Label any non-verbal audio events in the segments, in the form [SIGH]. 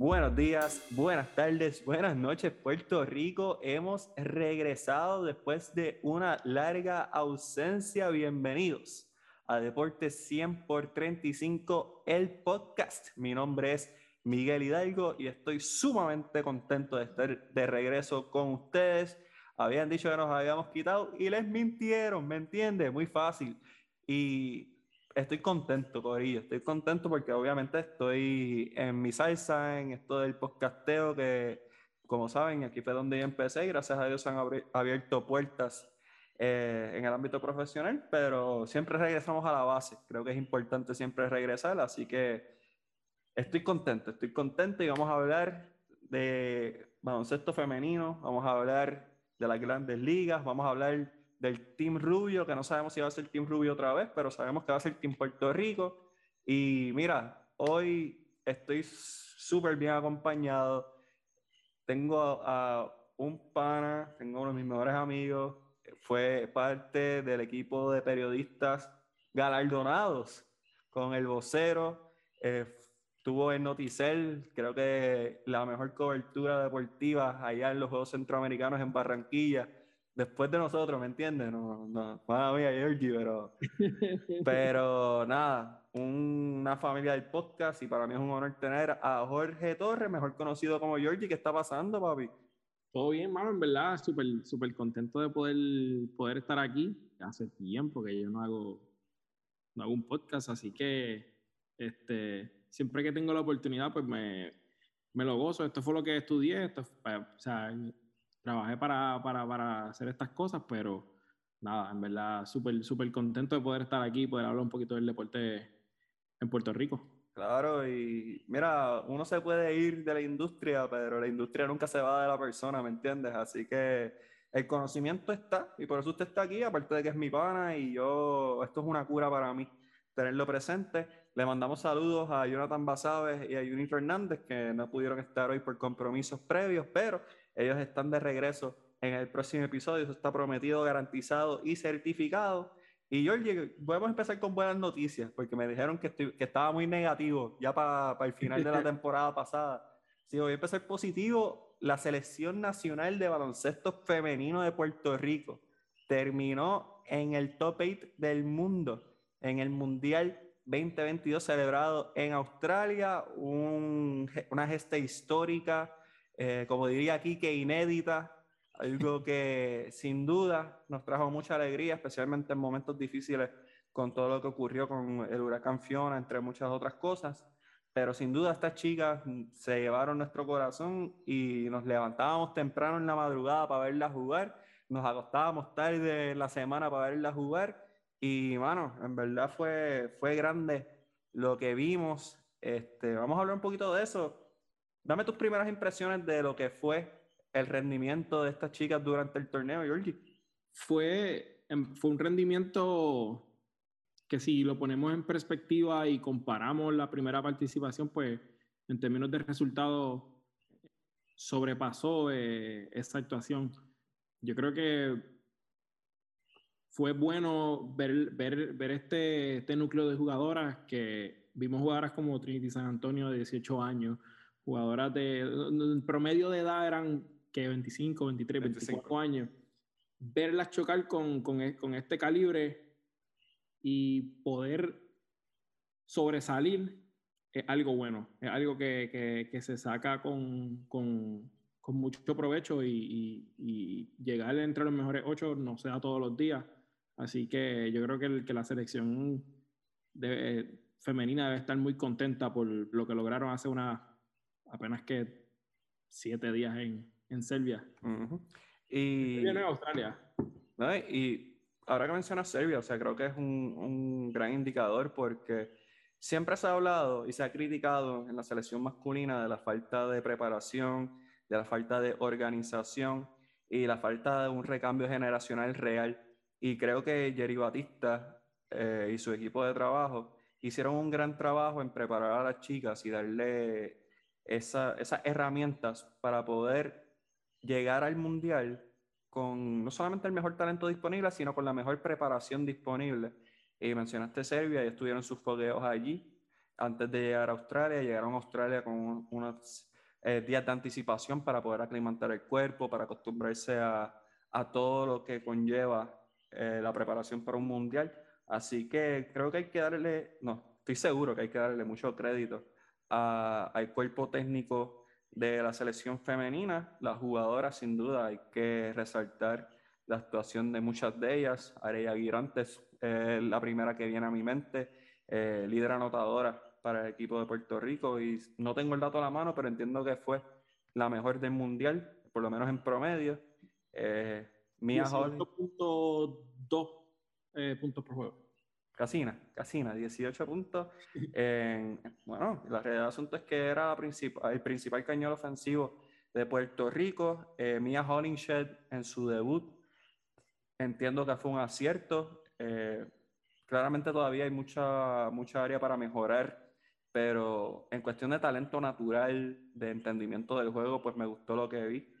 Buenos días, buenas tardes, buenas noches, Puerto Rico. Hemos regresado después de una larga ausencia. Bienvenidos a Deportes 100 por 35, el podcast. Mi nombre es Miguel Hidalgo y estoy sumamente contento de estar de regreso con ustedes. Habían dicho que nos habíamos quitado y les mintieron, ¿me entiendes? Muy fácil. Y estoy contento, Corillo. Estoy contento porque obviamente estoy en mi salsa, en esto del podcasteo, que como saben, aquí fue donde yo empecé y gracias a Dios han abierto puertas eh, en el ámbito profesional, pero siempre regresamos a la base. Creo que es importante siempre regresar, así que estoy contento, estoy contento y vamos a hablar de baloncesto femenino, vamos a hablar de las grandes ligas, vamos a hablar del Team Rubio, que no sabemos si va a ser Team Rubio otra vez, pero sabemos que va a ser Team Puerto Rico. Y mira, hoy estoy súper bien acompañado. Tengo a, un pana, tengo uno de mis mejores amigos, fue parte del equipo de periodistas galardonados con el vocero, eh, estuvo en Noticel, creo que la mejor cobertura deportiva allá en los Juegos Centroamericanos en Barranquilla después de nosotros, ¿me entiendes? No, no, mía, Georgie, pero, [LAUGHS] pero nada, una familia del podcast y para mí es un honor tener a Jorge Torres, mejor conocido como Georgie. ¿Qué está pasando, papi? Todo bien, mano, en verdad, súper súper contento de poder, poder estar aquí. Hace tiempo que yo no hago, no hago un podcast, así que este, siempre que tengo la oportunidad, pues me, me lo gozo. Esto fue lo que estudié, esto, o sea, trabajé para, para, para hacer estas cosas, pero nada, en verdad, súper, súper contento de poder estar aquí y poder hablar un poquito del deporte en Puerto Rico. Claro, y mira, uno se puede ir de la industria, pero la industria nunca se va de la persona, ¿me entiendes? Así que el conocimiento está, y por eso usted está aquí, aparte de que es mi pana, y yo, esto es una cura para mí, tenerlo presente. Le mandamos saludos a Jonathan Basaves y a Juni Fernández, que no pudieron estar hoy por compromisos previos, pero ellos están de regreso en el próximo episodio. Eso está prometido, garantizado y certificado. Y Georgie, podemos empezar con buenas noticias, porque me dijeron que, que estaba muy negativo ya para el final de la [LAUGHS] temporada pasada. Si voy a empezar positivo, la selección nacional de baloncesto femenino de Puerto Rico terminó en el top 8 del mundo en el Mundial 2022 celebrado en Australia, una gesta histórica eh, como diría aquí, que inédita, algo que sin duda nos trajo mucha alegría, especialmente en momentos difíciles con todo lo que ocurrió con el huracán Fiona, entre muchas otras cosas. Pero sin duda estas chicas se llevaron nuestro corazón y nos levantábamos temprano en la madrugada para verlas jugar, nos acostábamos tarde en la semana para verlas jugar y, mano, en verdad fue, fue grande lo que vimos. Este, vamos a hablar un poquito de eso. Dame tus primeras impresiones de lo que fue el rendimiento de estas chicas durante el torneo, Georgie. Fue, em, fue un rendimiento que si lo ponemos en perspectiva y comparamos la primera participación, pues en términos de resultados sobrepasó eh, esa actuación. Yo creo que fue bueno ver, ver, ver este, este núcleo de jugadoras que vimos jugadoras como Trinity San Antonio de 18 años, jugadoras de, el promedio de edad eran que 25, 23, 25. años. Verlas chocar con, con, e, con, este calibre y poder sobresalir es algo bueno, es algo que, que, que se saca con, con, con mucho provecho y, y, llegar entre los mejores ocho no se da todos los días. Así que yo creo que, que la selección de, femenina debe estar muy contenta por lo que lograron hace una, apenas que siete días en, en Serbia. Y en Australia. Y ahora que mencionas Serbia, o sea, creo que es un, un, gran indicador porque siempre se ha hablado y se ha criticado en la selección masculina de la falta de preparación, de la falta de organización y la falta de un recambio generacional real. Y creo que Jerry Batista eh, y su equipo de trabajo hicieron un gran trabajo en preparar a las chicas y darle esas herramientas para poder llegar al mundial con no solamente el mejor talento disponible, sino con la mejor preparación disponible. Y mencionaste Serbia, y estuvieron sus fogueos allí antes de llegar a Australia. Llegaron a Australia con unas eh, días de anticipación para poder aclimatar el cuerpo, para acostumbrarse a, a todo lo que conlleva eh, la preparación para un mundial. Así que creo que hay que darle, no, estoy seguro que hay que darle mucho crédito al cuerpo técnico de la selección femenina. Las jugadoras, sin duda, hay que resaltar la actuación de muchas de ellas. Areya Girantes, eh, la primera que viene a mi mente, eh, líder anotadora para el equipo de Puerto Rico. Y no tengo el dato a la mano, pero entiendo que fue la mejor del mundial, por lo menos en promedio. Eh, Mia eh, puntos por juego. Casina, Casina, 18 puntos. [LAUGHS] bueno, la realidad del asunto es que era el principal cañón ofensivo de Puerto Rico. Eh, Mia Hollingshed en su debut, entiendo que fue un acierto. Eh, claramente todavía hay mucha, mucha área para mejorar, pero en cuestión de talento natural, de entendimiento del juego, pues me gustó lo que vi.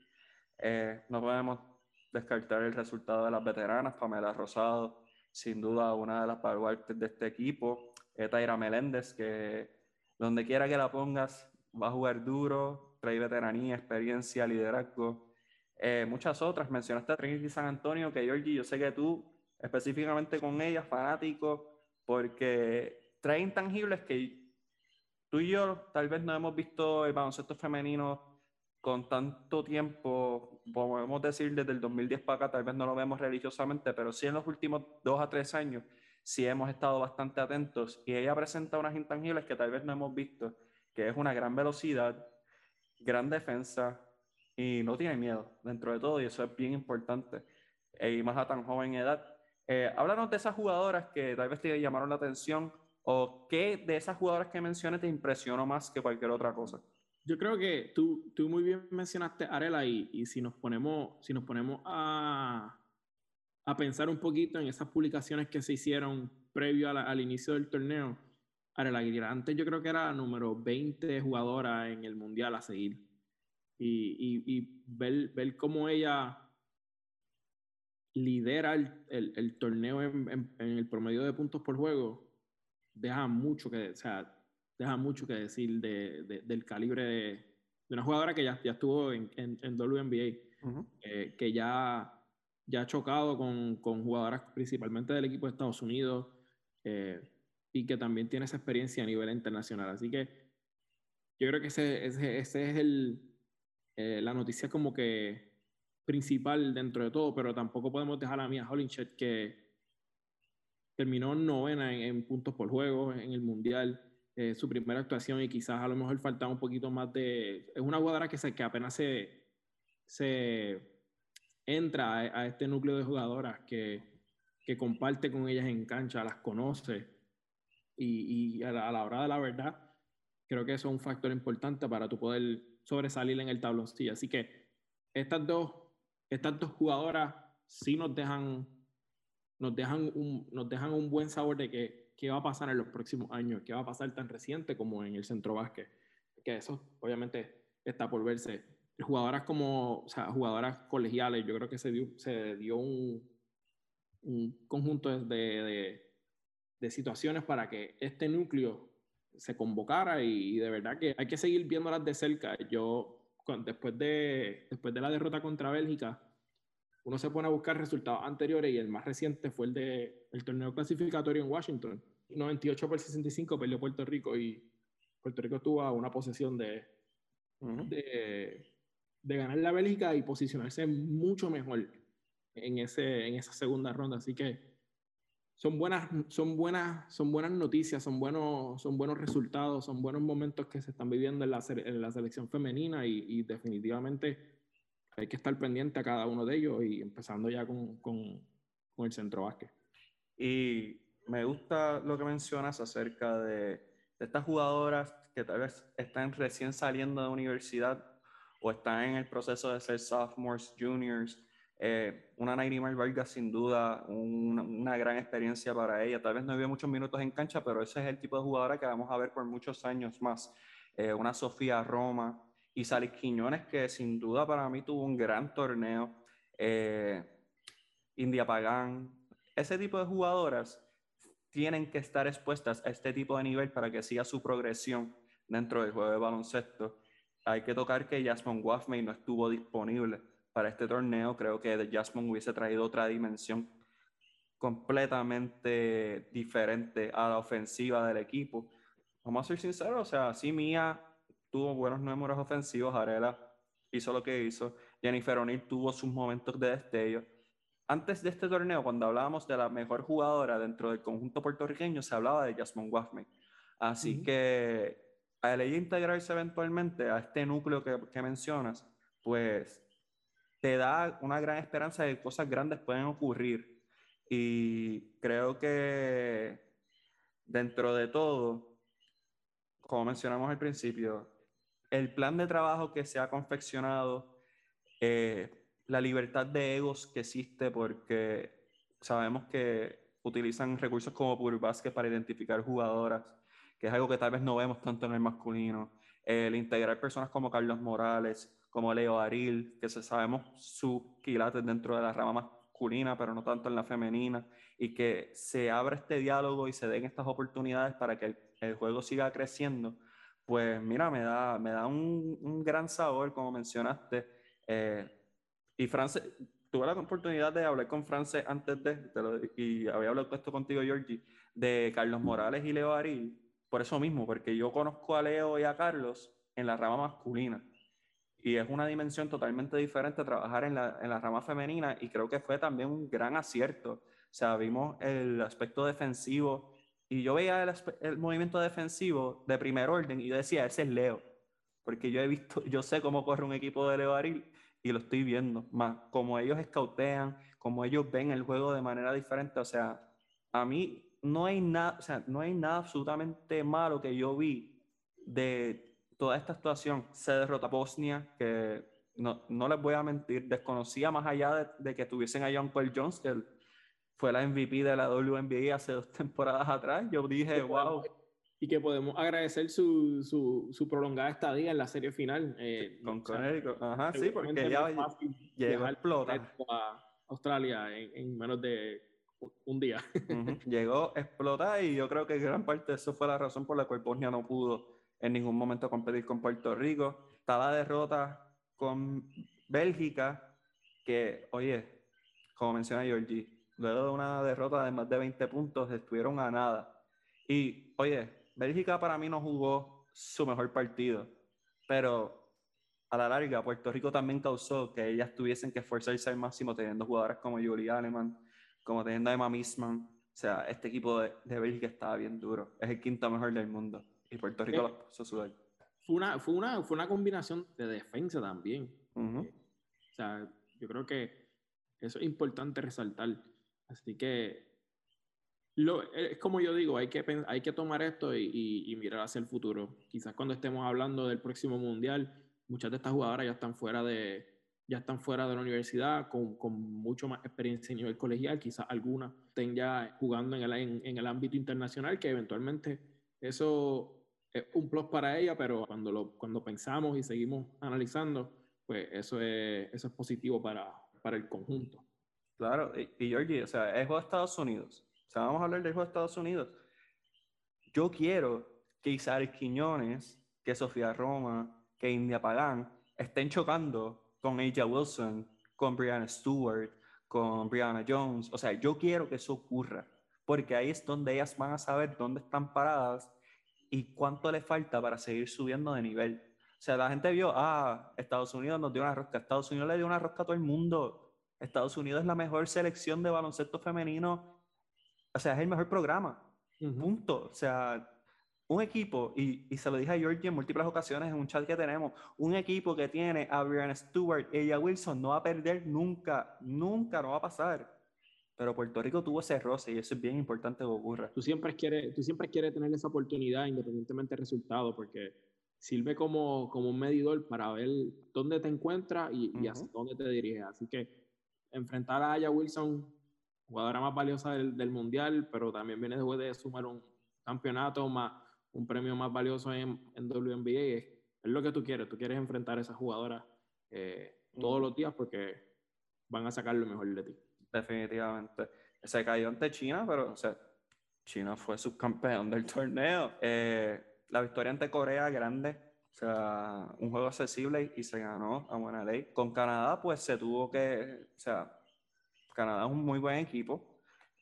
Eh, no podemos descartar el resultado de las veteranas, Pamela Rosado, sin duda una de las baluartes de este equipo. Taira Meléndez, que donde quiera que la pongas, va a jugar duro, trae veteranía, experiencia, liderazgo. Eh, muchas otras, mencionaste a Trinity San Antonio, que Georgie, yo sé que tú, específicamente con ella, fanático, porque trae intangibles que tú y yo tal vez no hemos visto el baloncesto femenino con tanto tiempo, podemos decir desde el 2010 para acá, tal vez no lo vemos religiosamente, pero sí en los últimos dos a tres años, sí hemos estado bastante atentos y ella presenta unas intangibles que tal vez no hemos visto, que es una gran velocidad, gran defensa y no tiene miedo dentro de todo y eso es bien importante. Y más a tan joven edad. Eh, háblanos de esas jugadoras que tal vez te llamaron la atención o qué de esas jugadoras que mencioné te impresionó más que cualquier otra cosa. Yo creo que tú, muy bien mencionaste Arela y, si nos ponemos, si nos ponemos a, a, pensar un poquito en esas publicaciones que se hicieron previo al inicio del torneo, Arela Aguilera antes yo creo que era número 20 jugadora en el Mundial a seguir. Y, y, ver, ver cómo ella lidera el, el, torneo en, el promedio de puntos por juego, deja mucho que, sea, deja mucho que decir de, de, del calibre de, de, una jugadora que ya, ya estuvo en, en, en WNBA, uh -huh. eh, que ya, ya ha chocado con, con, jugadoras principalmente del equipo de Estados Unidos eh, y que también tiene esa experiencia a nivel internacional. Así que yo creo que ese, ese, ese es el, eh, la noticia como que principal dentro de todo, pero tampoco podemos dejar a Mia Hollingshed que terminó novena en, en puntos por juego en el Mundial eh, su primera actuación y quizás a lo mejor faltaba un poquito más de... Es una jugadora que, se, que apenas se, se entra a, este núcleo de jugadoras que, que, comparte con ellas en cancha, las conoce y, y a, la, a, la, hora de la verdad creo que eso es un factor importante para tu poder sobresalir en el tabloncillo. Así que estas dos, estas dos jugadoras sí nos dejan, nos dejan, un, nos dejan un buen sabor de que qué va a pasar en los próximos años, qué va a pasar tan reciente como en el centro básquet. Que eso obviamente está por verse. Jugadoras como, o sea, jugadoras colegiales, yo creo que se dio, se dio un, un conjunto de, de, de, situaciones para que este núcleo se convocara y, y, de verdad que hay que seguir viéndolas de cerca. Yo, después de, después de la derrota contra Bélgica, uno se pone a buscar resultados anteriores y el más reciente fue el del el torneo clasificatorio en Washington. 98 por 65 perdió Puerto Rico y Puerto Rico tuvo una posesión de, uh -huh. de, de, ganar la Bélgica y posicionarse mucho mejor en, ese, en esa segunda ronda. Así que son buenas, son buenas, son buenas noticias, son buenos, son buenos resultados, son buenos momentos que se están viviendo en la, en la selección femenina y, y definitivamente hay que estar pendiente a cada uno de ellos y empezando ya con, con, el centro básquet. Y me gusta lo que mencionas acerca de, estas jugadoras que tal vez están recién saliendo de universidad o están en el proceso de ser sophomores, juniors. Eh, una Nairima Vargas sin duda una, gran experiencia para ella. Tal vez no vive muchos minutos en cancha, pero ese es el tipo de jugadora que vamos a ver por muchos años más. Eh, una Sofía Roma, y Salis Quiñones, que sin duda para mí tuvo un gran torneo. Eh, India Pagán, ese tipo de jugadoras tienen que estar expuestas a este tipo de nivel para que siga su progresión dentro del juego de baloncesto. hay que tocar que Jasmine Waffmey no estuvo disponible para este torneo. Creo que Jasmine hubiese traído otra dimensión completamente diferente a la ofensiva del equipo. Vamos a ser sinceros, o sea, sí Mía tuvo buenos números ofensivos, Arela hizo lo que hizo, Jennifer O'Neill tuvo sus momentos de destello. Antes de este torneo, cuando hablábamos de la mejor jugadora dentro del conjunto puertorriqueño, se hablaba de Jasmine Waffmey. Así que al ella integrarse eventualmente a este núcleo que, que mencionas, pues te da una gran esperanza de que cosas grandes pueden ocurrir. Y creo que dentro de todo, como mencionamos al principio, el plan de trabajo que se ha confeccionado, eh, la libertad de egos que existe, porque sabemos que utilizan recursos como Pure Basket para identificar jugadoras, que es algo que tal vez no vemos tanto en el masculino. El integrar personas como Carlos Morales, como Leo Aril, que sabemos sus quilates dentro de la rama masculina, pero no tanto en la femenina, y que se abra este diálogo y se den estas oportunidades para que el juego siga creciendo pues mira, me da, me da un, un gran sabor, como mencionaste. Eh, y France, tuve la oportunidad de hablar con France antes de, y había hablado esto contigo, Georgie, de Carlos Morales y Leo Aril, por eso mismo, porque yo conozco a Leo y a Carlos en la rama masculina. Y es una dimensión totalmente diferente trabajar en la, en la rama femenina y creo que fue también un gran acierto. O sea, vimos el aspecto defensivo y yo veía el, movimiento defensivo de primer orden y yo decía, ese es Leo. Porque yo he visto, yo sé cómo corre un equipo de Leo Aril y lo estoy viendo. Más como ellos escautean, como ellos ven el juego de manera diferente. O sea, a mí no hay nada, o sea, no hay nada absolutamente malo que yo vi de toda esta actuación. Se derrota Bosnia, que no, no les voy a mentir, desconocía más allá de, de que tuviesen a John Paul Jones, que el, fue la MVP de la WNBA hace dos temporadas atrás. Yo dije, wow. Y que podemos agradecer su, su, su prolongada estadía en la serie final. Eh, con Connecticut. Ajá, sí, porque ya llegó a explotar. A Australia en, menos de un día. [LAUGHS] Llegó a explotar y yo creo que gran parte de eso fue la razón por la cual Bosnia no pudo en ningún momento competir con Puerto Rico. Está la derrota con Bélgica, que, oye, como menciona Georgie, luego de una derrota de más de 20 puntos, estuvieron a nada. Y, oye, Bélgica para mí no jugó su mejor partido, pero a la larga Puerto Rico también causó que ellas tuviesen que esforzarse al máximo teniendo jugadoras como Julie Aleman, como teniendo a Emma Misman. O sea, este equipo de, de Bélgica estaba bien duro. Es el quinto mejor del mundo. Y Puerto Rico lo puso sudar. Fue una, fue, una, fue una combinación de defensa también. O sea, yo creo que eso es importante resaltar. Así que lo, es como yo digo, hay que, hay que tomar esto y, y, mirar hacia el futuro. Quizás cuando estemos hablando del próximo mundial, muchas de estas jugadoras ya están fuera de, ya están fuera de la universidad con, con mucho más experiencia a nivel colegial, quizás algunas estén ya jugando en el, en, el ámbito internacional, que eventualmente eso es un plus para ella, pero cuando, lo, cuando pensamos y seguimos analizando, pues eso es, eso es positivo para, para el conjunto. Claro, y, y Georgie, o sea, es juego de Estados Unidos. O sea, vamos a hablar del juego de Estados Unidos. Yo quiero que Isaac Quiñones, que Sofía Roma, que India Pagán estén chocando con Aja Wilson, con Brianna Stewart, con Brianna Jones. O sea, yo quiero que eso ocurra, porque ahí es donde ellas van a saber dónde están paradas y cuánto le falta para seguir subiendo de nivel. O sea, la gente vio, ah, Estados Unidos nos dio una rosca, Estados Unidos le dio una rosca a todo el mundo. Estados Unidos es la mejor selección de baloncesto femenino, o sea, es el mejor programa. Punto. O sea, un equipo, y, y, se lo dije a Georgie en múltiples ocasiones en un chat que tenemos, un equipo que tiene a Brian Stewart y ella Wilson no va a perder nunca, nunca, no va a pasar. Pero Puerto Rico tuvo ese roce y eso es bien importante que ocurra. Tú siempre quieres, tú siempre quieres tener esa oportunidad independientemente del resultado, porque sirve como, como un medidor para ver dónde te encuentras y, y hacia dónde te diriges. Así que enfrentar a Aya Wilson, jugadora más valiosa del, mundial, pero también viene después de sumar un campeonato más, un premio más valioso en, en WNBA. Es, lo que tú quieres, tú quieres enfrentar a esa jugadora eh, todos los días porque van a sacar lo mejor de ti. Definitivamente. Se cayó ante China, pero o sea, China fue subcampeón del torneo. Eh, la victoria ante Corea, grande. O sea, un juego accesible y se ganó a buena ley. Con Canadá, pues se tuvo que, o sea, Canadá es un muy buen equipo.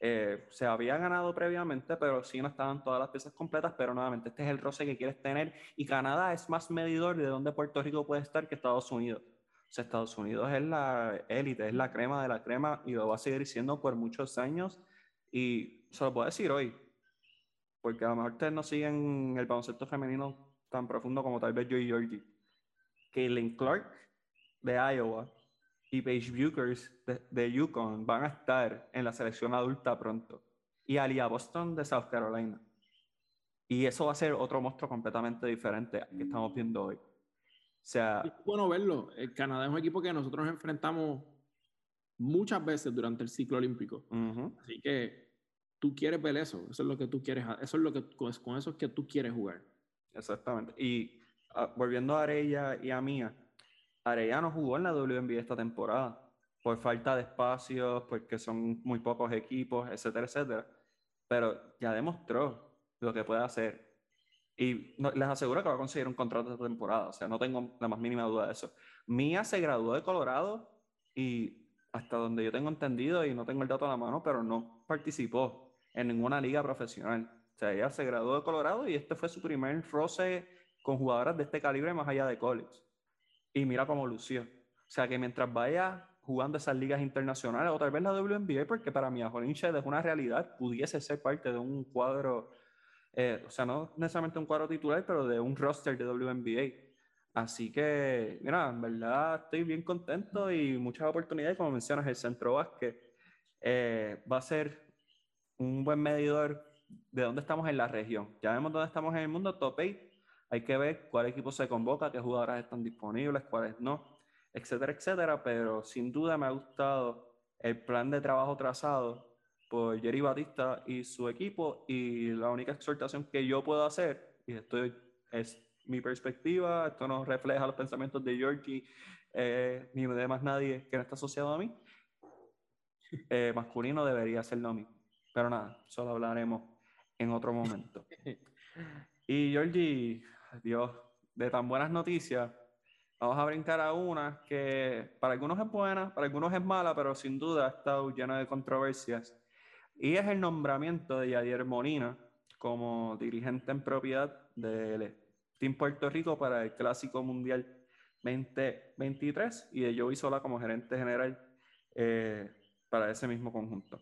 Eh, se había ganado previamente, pero sí no estaban todas las piezas completas, pero nuevamente este es el roce que quieres tener y Canadá es más medidor de dónde Puerto Rico puede estar que Estados Unidos. O sea, Estados Unidos es la élite, es la crema de la crema y lo va a seguir siendo por muchos años y se lo puedo decir hoy, porque a lo mejor ustedes no siguen el baloncesto femenino tan profundo como tal vez yo y Georgie. Kaylin Clark de Iowa y Paige Bukers de, Yukon van a estar en la selección adulta pronto. Y Alia Boston de South Carolina. Y eso va a ser otro monstruo completamente diferente al que estamos viendo hoy. O sea, es bueno verlo. El Canadá es un equipo que nosotros nos enfrentamos muchas veces durante el ciclo olímpico. Así que tú quieres ver eso. Eso es lo que tú quieres. Eso es lo que con eso es que tú quieres jugar. Exactamente. Y ah, volviendo a Arella y a Mía, Arellano jugó en la WNBA esta temporada por falta de espacios, porque son muy pocos equipos, etcétera, etcétera. Pero ya demostró lo que puede hacer. Y les aseguro que va a conseguir un contrato esta temporada. O sea, no tengo la más mínima duda de eso. Mía se graduó de Colorado y hasta donde yo tengo entendido, y no tengo el dato a la mano, pero no participó en ninguna liga profesional. O sea, ella se graduó de Colorado y este fue su primer roce con jugadoras de este calibre más allá de college y mira cómo lució. O sea que mientras vaya jugando esas ligas internacionales, o tal vez la WNBA, porque para mí Ajorin es una realidad, pudiese ser parte de un cuadro, eh, o sea, no necesariamente un cuadro titular, pero de un roster de WNBA. Así que, mira, en verdad estoy bien contento y muchas oportunidades, como mencionas, el centro básquet eh, va a ser un buen medidor de dónde estamos en la región. Ya vemos dónde estamos en el mundo, top 8, hay que ver cuál equipo se convoca, qué jugadoras están disponibles, cuáles no, etcétera, etcétera. Pero sin duda me ha gustado el plan de trabajo trazado por Jerry Batista y su equipo. Y la única exhortación que yo puedo hacer, y esto es mi perspectiva, esto no refleja los pensamientos de Georgie eh, ni de más nadie que no está asociado a mí, eh, masculino debería ser lo mismo. Pero nada, solo hablaremos en otro momento. [LAUGHS] Y Georgie, Dios, de tan buenas noticias, vamos a brincar a una que para algunos es buena, para algunos es mala, pero sin duda ha estado llena de controversias. Y es el nombramiento de Yadier Molina como dirigente en propiedad del Team Puerto Rico para el Clásico Mundial 2023 y de Joey Sola como gerente general eh, para ese mismo conjunto.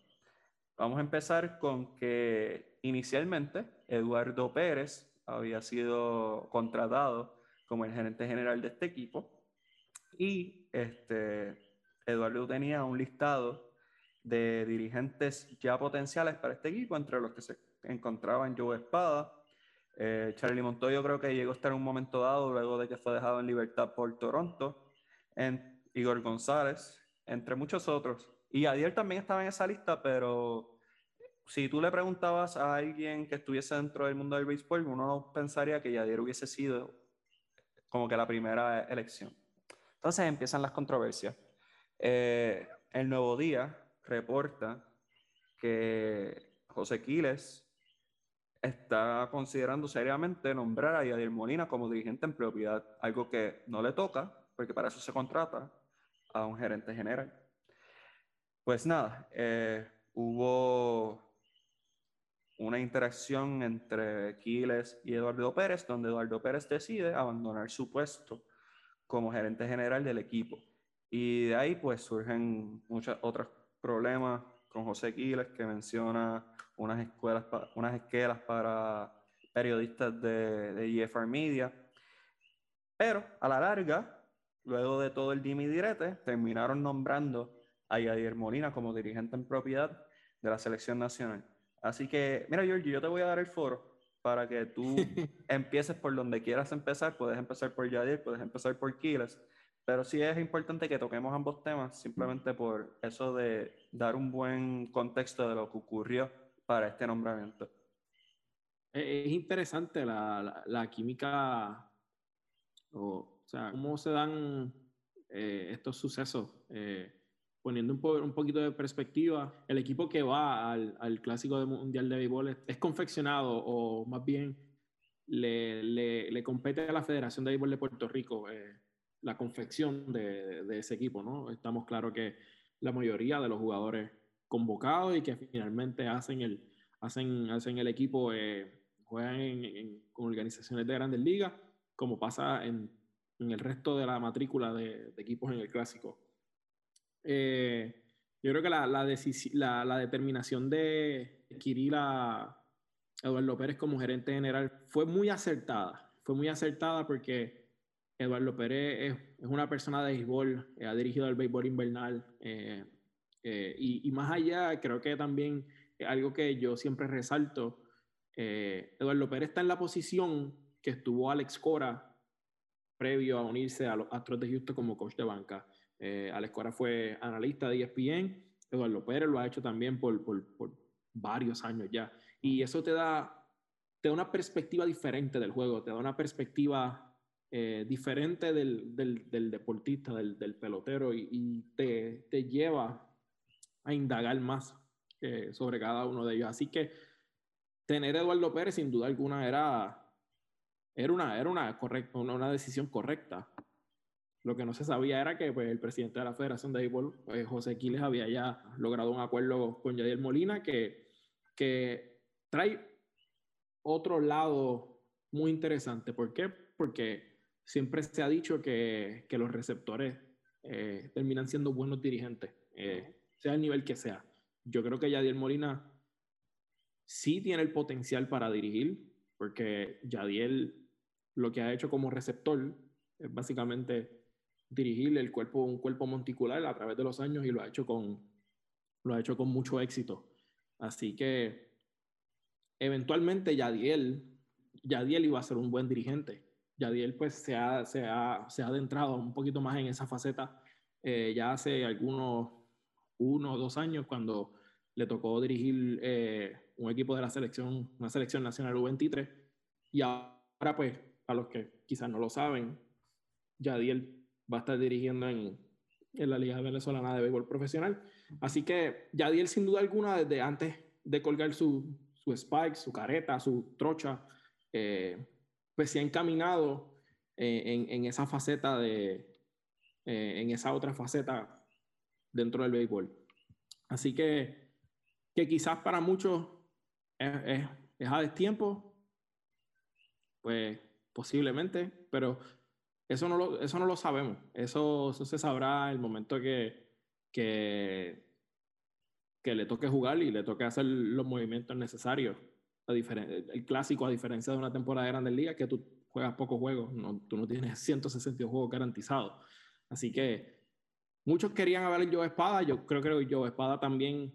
Vamos a empezar con que inicialmente Eduardo Pérez había sido contratado como el gerente general de este equipo y este, Eduardo tenía un listado de dirigentes ya potenciales para este equipo, entre los que se encontraban Joe Espada, eh, Charlie Montoyo creo que llegó a estar en un momento dado luego de que fue dejado en libertad por Toronto, en Igor González, entre muchos otros. Y Adiel también estaba en esa lista, pero si tú le preguntabas a alguien que estuviese dentro del mundo del béisbol, uno pensaría que Yadier hubiese sido como que la primera elección. Entonces empiezan las controversias. Eh, el Nuevo Día reporta que José Quiles está considerando seriamente nombrar a Yadier Molina como dirigente en propiedad, algo que no le toca, porque para eso se contrata a un gerente general. Pues nada, eh, hubo una interacción entre Quiles y Eduardo Pérez, donde Eduardo Pérez decide abandonar su puesto como gerente general del equipo. Y de ahí pues surgen muchos otros problemas con José Quiles, que menciona unas, escuelas unas esquelas para periodistas de, de EFR Media. Pero a la larga, luego de todo el dimi direte, terminaron nombrando a Yadier Molina como dirigente en propiedad de la selección nacional. Así que, mira, Georgie, yo te voy a dar el foro para que tú [LAUGHS] empieces por donde quieras empezar. Puedes empezar por Yadir, puedes empezar por Kiles, pero sí es importante que toquemos ambos temas simplemente por eso de dar un buen contexto de lo que ocurrió para este nombramiento. Es interesante la, la, química, o, sea, cómo se dan eh, estos sucesos. Eh, poniendo un, un, poquito de perspectiva, el equipo que va al, al Clásico Mundial de Béisbol es, confeccionado o más bien le, le, compete a la Federación de Béisbol de Puerto Rico eh, la confección de, de, ese equipo, ¿no? Estamos claros que la mayoría de los jugadores convocados y que finalmente hacen el, hacen, hacen el equipo, eh, juegan con organizaciones de grandes ligas, como pasa en, en el resto de la matrícula de, de equipos en el clásico. Eh, yo creo que la, la, la, la determinación de adquirir a Eduardo Pérez como gerente general fue muy acertada. Fue muy acertada porque Eduardo Pérez es, es una persona de béisbol, ha dirigido el béisbol invernal eh, eh, y, y, más allá, creo que también algo que yo siempre resalto, eh, Eduardo Pérez está en la posición que estuvo Alex Cora previo a unirse a los Astros de Houston como coach de banca. Eh, Alex fue analista de ESPN, Eduardo Pérez lo ha hecho también por, por, varios años ya. Y eso te da, te da una perspectiva diferente del juego, te da una perspectiva eh, diferente del, del, deportista, del, del pelotero, y, te, te, lleva a indagar más eh, sobre cada uno de ellos. Así que tener Eduardo Pérez, sin duda alguna, era, era, una, era una, correcta, una, una decisión correcta. Lo que no se sabía era que pues, el presidente de la Federación de Béisbol, pues, José Quiles, había ya logrado un acuerdo con Yadier Molina que, que trae otro lado muy interesante. ¿Por qué? Porque siempre se ha dicho que, que los receptores eh, terminan siendo buenos dirigentes, eh, sea el nivel que sea. Yo creo que Yadier Molina sí tiene el potencial para dirigir, porque Yadier lo que ha hecho como receptor es básicamente dirigir el cuerpo, un cuerpo monticular a través de los años y lo ha hecho con, lo ha hecho con mucho éxito. Así que eventualmente Yadiel, Yadiel iba a ser un buen dirigente. Yadiel pues se ha, se ha, se ha adentrado un poquito más en esa faceta eh, ya hace algunos uno o dos años cuando le tocó dirigir eh, un equipo de la selección, una selección nacional U23 y ahora pues a los que quizás no lo saben, Yadiel va a estar dirigiendo en, en la Liga Venezolana de Béisbol Profesional. Así que Yadiel, sin duda alguna, desde antes de colgar su, su spike, su careta, su trocha, eh, pues se ha encaminado eh, en, en, esa faceta de, eh, en esa otra faceta dentro del béisbol. Así que, que quizás para muchos es, es, es a destiempo, pues posiblemente, pero eso no lo, eso no lo sabemos. Eso, eso se sabrá el momento que, que, que, le toque jugar y le toque hacer los movimientos necesarios. A el clásico, a diferencia de una temporada de Grandes Ligas, que tú juegas pocos juegos, no, tú no tienes [LAUGHS] 162 juegos garantizados. Así que muchos querían a ver Joe Espada. Yo creo que Joe Espada también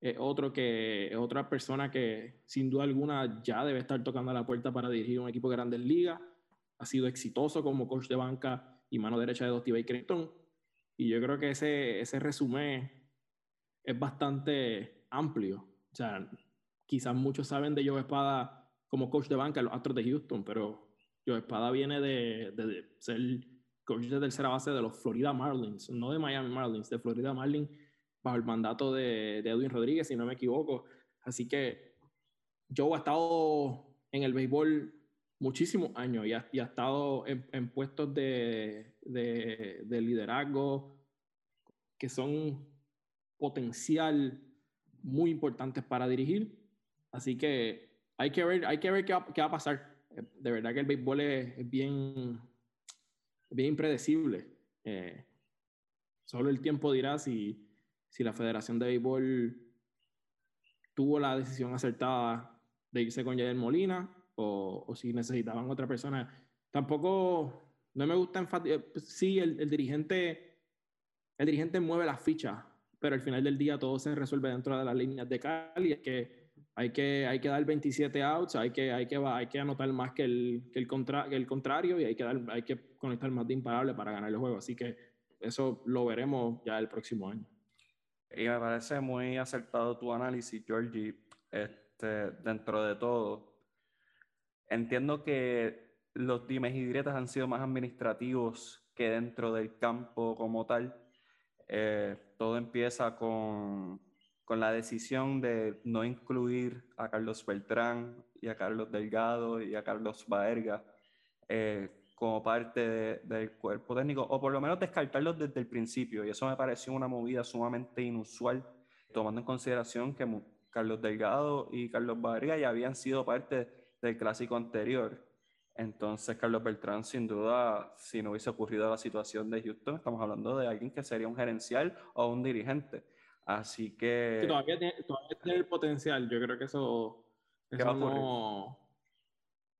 es otro que otra persona que sin duda alguna ya debe estar tocando la puerta para dirigir un equipo de Grandes Ligas ha sido exitoso como coach de banca y mano derecha de Dusty Baker Y yo creo que ese, ese resumen es bastante amplio. O sea, quizás muchos saben de Joe Espada como coach de banca en los Astros de Houston, pero Joe Espada viene de, de, ser coach de tercera base de los Florida Marlins, no de Miami Marlins, de Florida Marlins, bajo el mandato de, de Edwin Rodríguez, si no me equivoco. Así que Joe ha estado en el béisbol muchísimos años y ha, estado en, puestos de, de, de, liderazgo que son potencial muy importantes para dirigir. Así que hay que ver, hay que ver qué, va, a pasar. De verdad que el béisbol es, es bien, bien impredecible. Eh, solo el tiempo dirá si, si la Federación de Béisbol tuvo la decisión acertada de irse con Javier Molina o, si necesitaban otra persona. Tampoco, no me gusta enfatizar, eh, pues, sí, el, dirigente, el dirigente mueve las fichas, pero al final del día todo se resuelve dentro de las líneas de Cali, que hay que, hay que dar 27 outs, hay que, hay que, hay que anotar más que el, que el, contra, que el contrario y hay que, dar, hay que conectar más de imparable para ganar el juego. Así que eso lo veremos ya el próximo año. Y me parece muy acertado tu análisis, Georgie, este, dentro de todo entiendo que los dimes y diretas han sido más administrativos que dentro del campo como tal. Eh, todo empieza con, con la decisión de no incluir a Carlos Beltrán y a Carlos Delgado y a Carlos Baerga eh, como parte del cuerpo técnico, o por lo menos descartarlos desde el principio. Y eso me pareció una movida sumamente inusual, tomando en consideración que Carlos Delgado y Carlos Baerga ya habían sido parte del clásico anterior. Entonces, Carlos Beltrán, sin duda, si no hubiese ocurrido la situación de Houston, estamos hablando de alguien que sería un gerencial o un dirigente. Así que... todavía, tiene, el potencial. Yo creo que eso, no,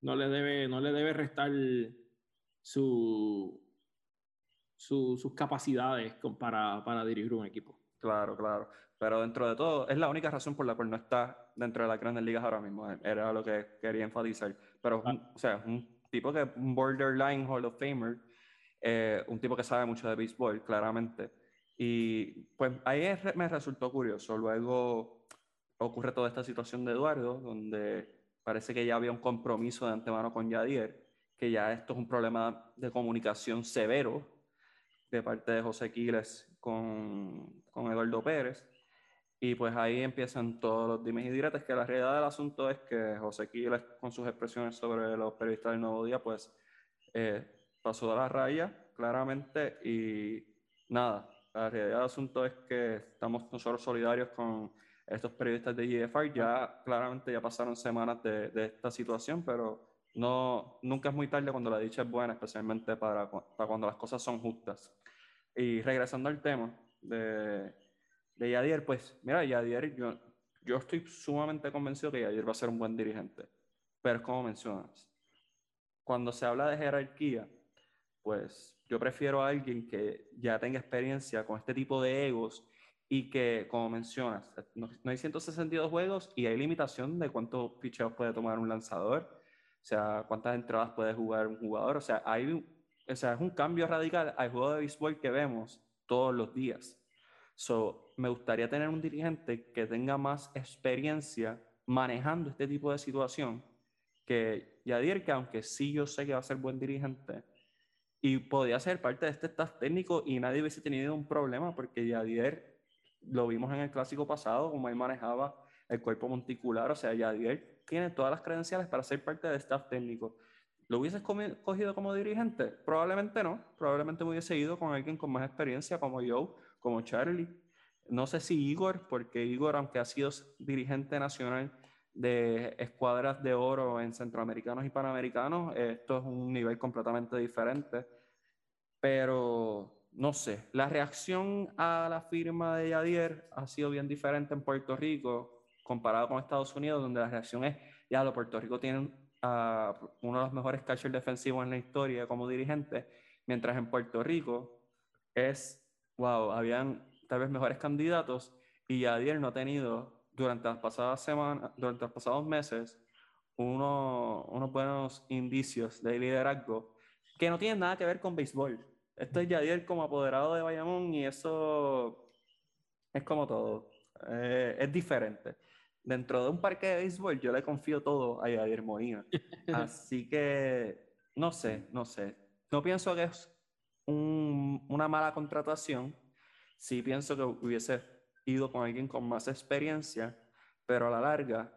no, le debe, no le debe restar su, sus capacidades para, para dirigir un equipo. Claro, claro. Pero dentro de todo, es la única razón por la cual no está dentro de las grandes ligas ahora mismo. Era lo que quería enfatizar. Pero, o sea, un tipo que un borderline Hall of Famer, eh, un tipo que sabe mucho de béisbol, claramente. Y pues ahí me resultó curioso. Luego ocurre toda esta situación de Eduardo, donde parece que ya había un compromiso de antemano con Yadier, que ya esto es un problema de comunicación severo de parte de José Quiles con, con Eduardo Pérez. Y pues ahí empiezan todos los dimes y diretes, que la realidad del asunto es que José Quiles, con sus expresiones sobre los periodistas del Nuevo Día, pues eh, pasó de la raya, claramente, y nada, la realidad del asunto es que estamos nosotros solidarios con estos periodistas de GFR, ya claramente ya pasaron semanas de, de esta situación, pero no, nunca es muy tarde cuando la dicha es buena, especialmente para, para cuando las cosas son justas. Y regresando al tema de de Yadier, pues mira, Yadier, yo, yo estoy sumamente convencido que Yadier va a ser un buen dirigente. Pero como mencionas, cuando se habla de jerarquía, pues yo prefiero a alguien que ya tenga experiencia con este tipo de egos y que, como mencionas, no, hay 162 juegos y hay limitación de cuántos picheos puede tomar un lanzador, o sea, cuántas entradas puede jugar un jugador, o sea, hay, o sea, es un cambio radical al juego de béisbol que vemos todos los días. So, me gustaría tener un dirigente que tenga más experiencia manejando este tipo de situación que Yadier, que aunque sí yo sé que va a ser buen dirigente y podía ser parte de este staff técnico y nadie hubiese tenido un problema porque Yadier lo vimos en el clásico pasado, como él manejaba el cuerpo monticular, o sea, Yadier tiene todas las credenciales para ser parte del staff técnico. ¿Lo hubieses cogido como dirigente? Probablemente no, probablemente me hubiese ido con alguien con más experiencia como yo como Charlie. No sé si Igor, porque Igor, aunque ha sido dirigente nacional de escuadras de oro en centroamericanos y panamericanos, esto es un nivel completamente diferente. Pero no sé, la reacción a la firma de Yadier ha sido bien diferente en Puerto Rico comparado con Estados Unidos, donde la reacción es, ya, lo Puerto Rico tiene a uno de los mejores catchers defensivos en la historia como dirigente, mientras en Puerto Rico es wow, habían tal vez mejores candidatos y Yadier no ha tenido durante las pasadas semanas, durante los pasados meses, uno, unos buenos indicios de liderazgo que no tienen nada que ver con béisbol. Esto es Yadier como apoderado de Bayamón y eso es como todo. Eh, es diferente. Dentro de un parque de béisbol yo le confío todo a Yadier Molina. [LAUGHS] Así que no sé, no sé. No pienso que es una mala contratación. Sí pienso que hubiese ido con alguien con más experiencia, pero a la larga,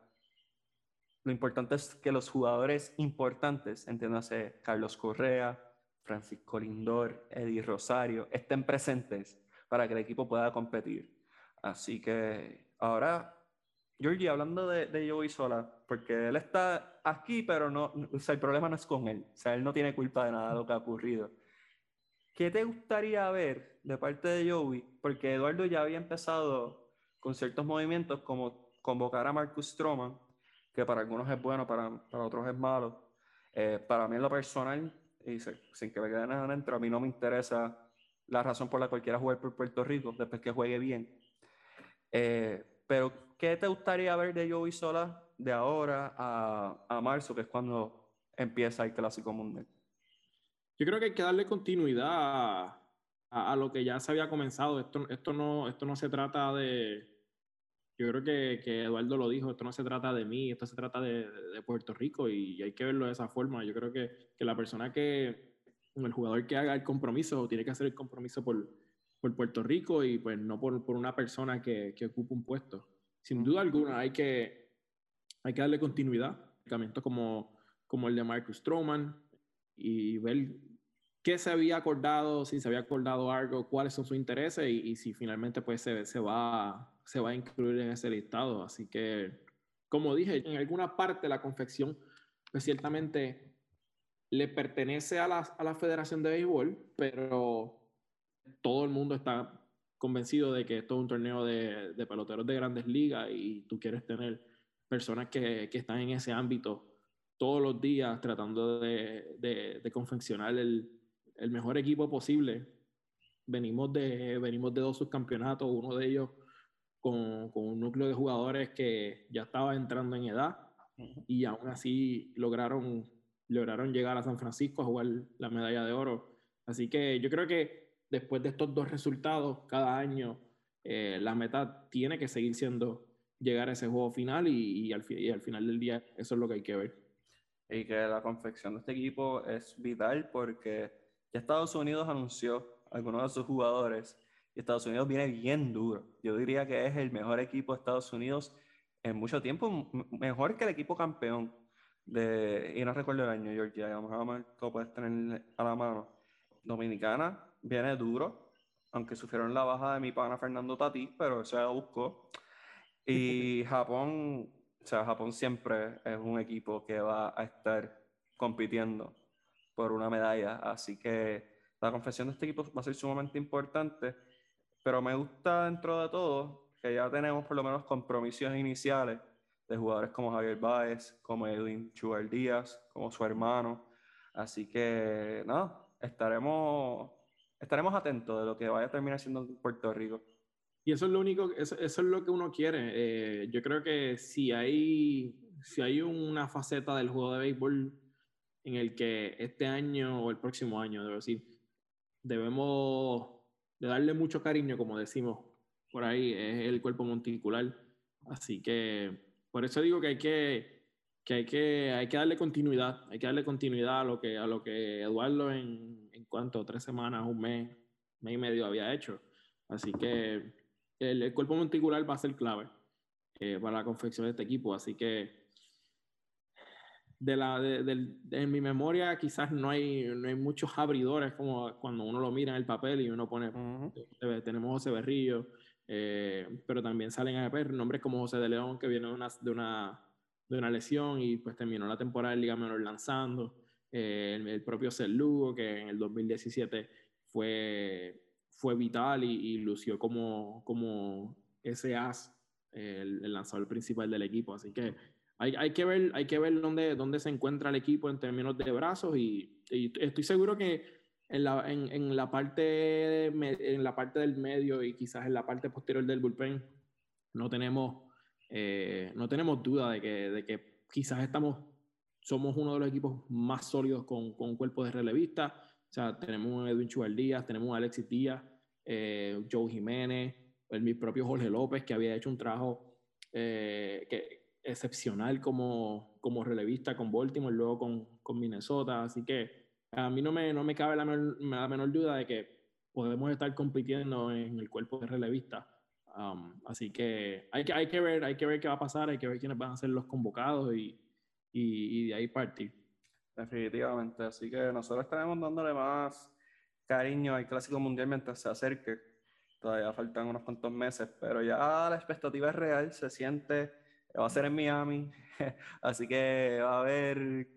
lo importante es que los jugadores importantes, entiéndase Carlos Correa, Francisco Lindor, Eddie Rosario, estén presentes para que el equipo pueda competir. Así que ahora, Georgie, hablando de, de Joey Sola, porque él está aquí, pero no, o el problema no es con él, o sea, él no tiene culpa de nada de lo que ha ocurrido. ¿Qué te gustaría ver de parte de Joey? Porque Eduardo ya había empezado con ciertos movimientos como convocar a Marcus Stroman, que para algunos es bueno, para, para otros es malo. Eh, para mí en lo personal, y sin que me queden adentro, a mí no me interesa la razón por la cual quiera jugar por Puerto Rico, después que juegue bien. Eh, pero, ¿qué te gustaría ver de Joey Sola de ahora a, a marzo, que es cuando empieza el Clásico Mundial? Yo creo que hay que darle continuidad a, lo que ya se había comenzado. Esto, esto, no, esto no se trata de... Yo creo que, que, Eduardo lo dijo, esto no se trata de mí, esto se trata de, de Puerto Rico y, hay que verlo de esa forma. Yo creo que, que, la persona que, el jugador que haga el compromiso, tiene que hacer el compromiso por, por Puerto Rico y pues no por, por una persona que, que ocupa un puesto. Sin duda alguna hay que, hay que darle continuidad, como, como el de Marcus Stroman y ver qué se había acordado, si se había acordado algo, cuáles son sus intereses y, si finalmente pues se, se, va, se va a incluir en ese listado. Así que, como dije, en alguna parte la confección pues ciertamente le pertenece a la, a la Federación de Béisbol, pero todo el mundo está convencido de que esto es un torneo de, de peloteros de grandes ligas y tú quieres tener personas que, que están en ese ámbito todos los días tratando de, de, de confeccionar el, el, mejor equipo posible. Venimos de, venimos de dos subcampeonatos, uno de ellos con, con un núcleo de jugadores que ya estaba entrando en edad y aún así lograron, lograron llegar a San Francisco a jugar la medalla de oro. Así que yo creo que después de estos dos resultados, cada año eh, la meta tiene que seguir siendo llegar a ese juego final y, y, al, y, al, final del día eso es lo que hay que ver. Y que la confección de este equipo es vital porque ya Estados Unidos anunció algunos de sus jugadores y Estados Unidos viene bien duro. Yo diría que es el mejor equipo de Estados Unidos en mucho tiempo, mejor que el equipo campeón de, y no recuerdo el año, Georgia, vamos a ver cómo puedes tener a la mano. Dominicana viene duro, aunque sufrieron la baja de mi pana Fernando Tatís, pero eso ya lo buscó. Y [LAUGHS] Japón, o sea, Japón siempre es un equipo que va a estar compitiendo por una medalla, así que la confesión de este equipo va a ser sumamente importante, pero me gusta dentro de todo que ya tenemos por lo menos compromisos iniciales de jugadores como Javier Báez, como Edwin Chugar Díaz, como su hermano, así que no, estaremos, estaremos atentos de lo que vaya a terminar siendo en Puerto Rico. Y eso es lo único, eso, eso es lo que uno quiere. Eh, yo creo que si hay, si hay una faceta del juego de béisbol en el que este año o el próximo año, debo decir, debemos de darle mucho cariño, como decimos por ahí, es el cuerpo monticular. Así que por eso digo que hay que, que hay que, hay que darle continuidad, hay que darle continuidad a lo que, a lo que Eduardo en, en cuanto tres semanas, un mes, mes y medio había hecho. Así que el, el cuerpo monticular va a ser clave eh, para la confección de este equipo. Así que de la, de, de, de, en mi memoria quizás no hay, no hay muchos abridores como cuando uno lo mira en el papel y uno pone, uh -huh. tenemos José Berrillo, eh, pero también salen a ver nombres como José de León que viene de una, de una, de una lesión y pues terminó la temporada en Liga Menor lanzando, eh, el, el, propio Lugo que en el 2017 fue, fue vital y, y lució como, como ese as, el, el lanzador principal del equipo, así que hay, hay, que ver, hay que ver dónde, dónde se encuentra el equipo en términos de brazos y, y estoy seguro que en la, en, en, la parte en la parte del medio y quizás en la parte posterior del bullpen no tenemos, eh, no tenemos duda de que, de que quizás estamos, somos uno de los equipos más sólidos con, con cuerpo de relevista. Sea, tenemos un Edwin Chuval Díaz, tenemos un Alexis Díaz, eh, Joe Jiménez, el mi propio Jorge López, que había hecho un trabajo eh, que, excepcional como, como relevista con Baltimore, luego con, con, Minnesota. Así que a mí no me, no me cabe la, menor, la menor duda de que podemos estar compitiendo en el cuerpo de relevista. Um, así que hay, que hay que ver, hay que ver qué va a pasar, hay que ver quiénes van a ser los convocados y, y, y de ahí partir. Definitivamente, así que nosotros estaremos dándole más cariño al Clásico Mundial mientras se acerque. Todavía faltan unos cuantos meses, pero ya la expectativa es real, se siente va a ser en Miami, [LAUGHS] así que va a haber,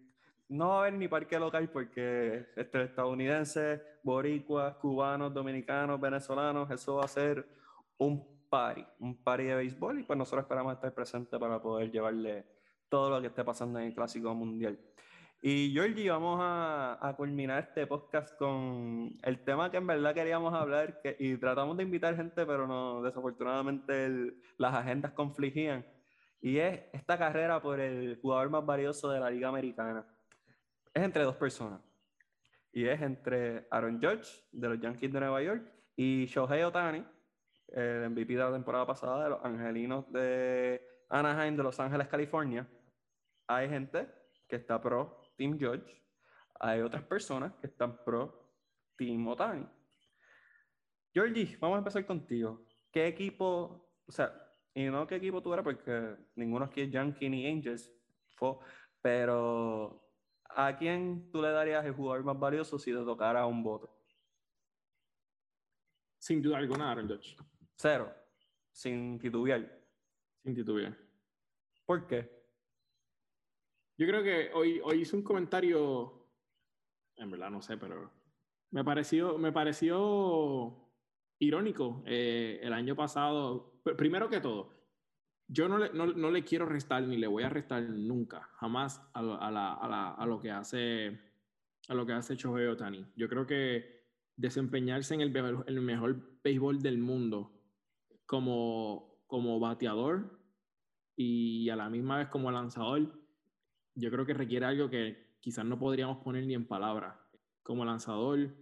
no va a haber ni parque local porque este, estadounidenses, boricuas, cubanos, dominicanos, venezolanos, eso va a ser un party, un party de béisbol y pues nosotros esperamos estar presentes para poder llevarle todo lo que esté pasando en el Clásico Mundial. Y Georgie, vamos a, a, culminar este podcast con el tema que en verdad queríamos hablar que, y tratamos de invitar gente, pero no, desafortunadamente el, las agendas confligían y es esta carrera por el jugador más valioso de la Liga Americana. Es entre dos personas. Y es entre Aaron Judge, de los Yankees de Nueva York, y Shohei Otani, el MVP de la temporada pasada de los Angelinos de Anaheim, de Los Ángeles, California. Hay gente que está pro Team Judge, hay otras personas que están pro Team Otani. Georgie, vamos a empezar contigo. ¿Qué equipo, o sea, y no qué equipo tú eras, porque ninguno aquí es Yankee ni Angels, pero ¿a quién tú le darías el jugador más valioso si te tocara un voto? Sin duda alguna, Aaron Dodge. Cero, sin titubear. Sin titubear. ¿Por qué? Yo creo que hoy, hoy hice un comentario, en verdad no sé, pero me pareció, me pareció irónico eh, el año pasado. Primero que todo, yo no le, no, no le, quiero restar ni le voy a restar nunca, jamás a, a, la, a, la, a lo que hace a lo que hace Shohei Otani. Yo creo que desempeñarse en el, el mejor béisbol del mundo como, como bateador y a la misma vez como lanzador, yo creo que requiere algo que quizás no podríamos poner ni en palabras. Como lanzador,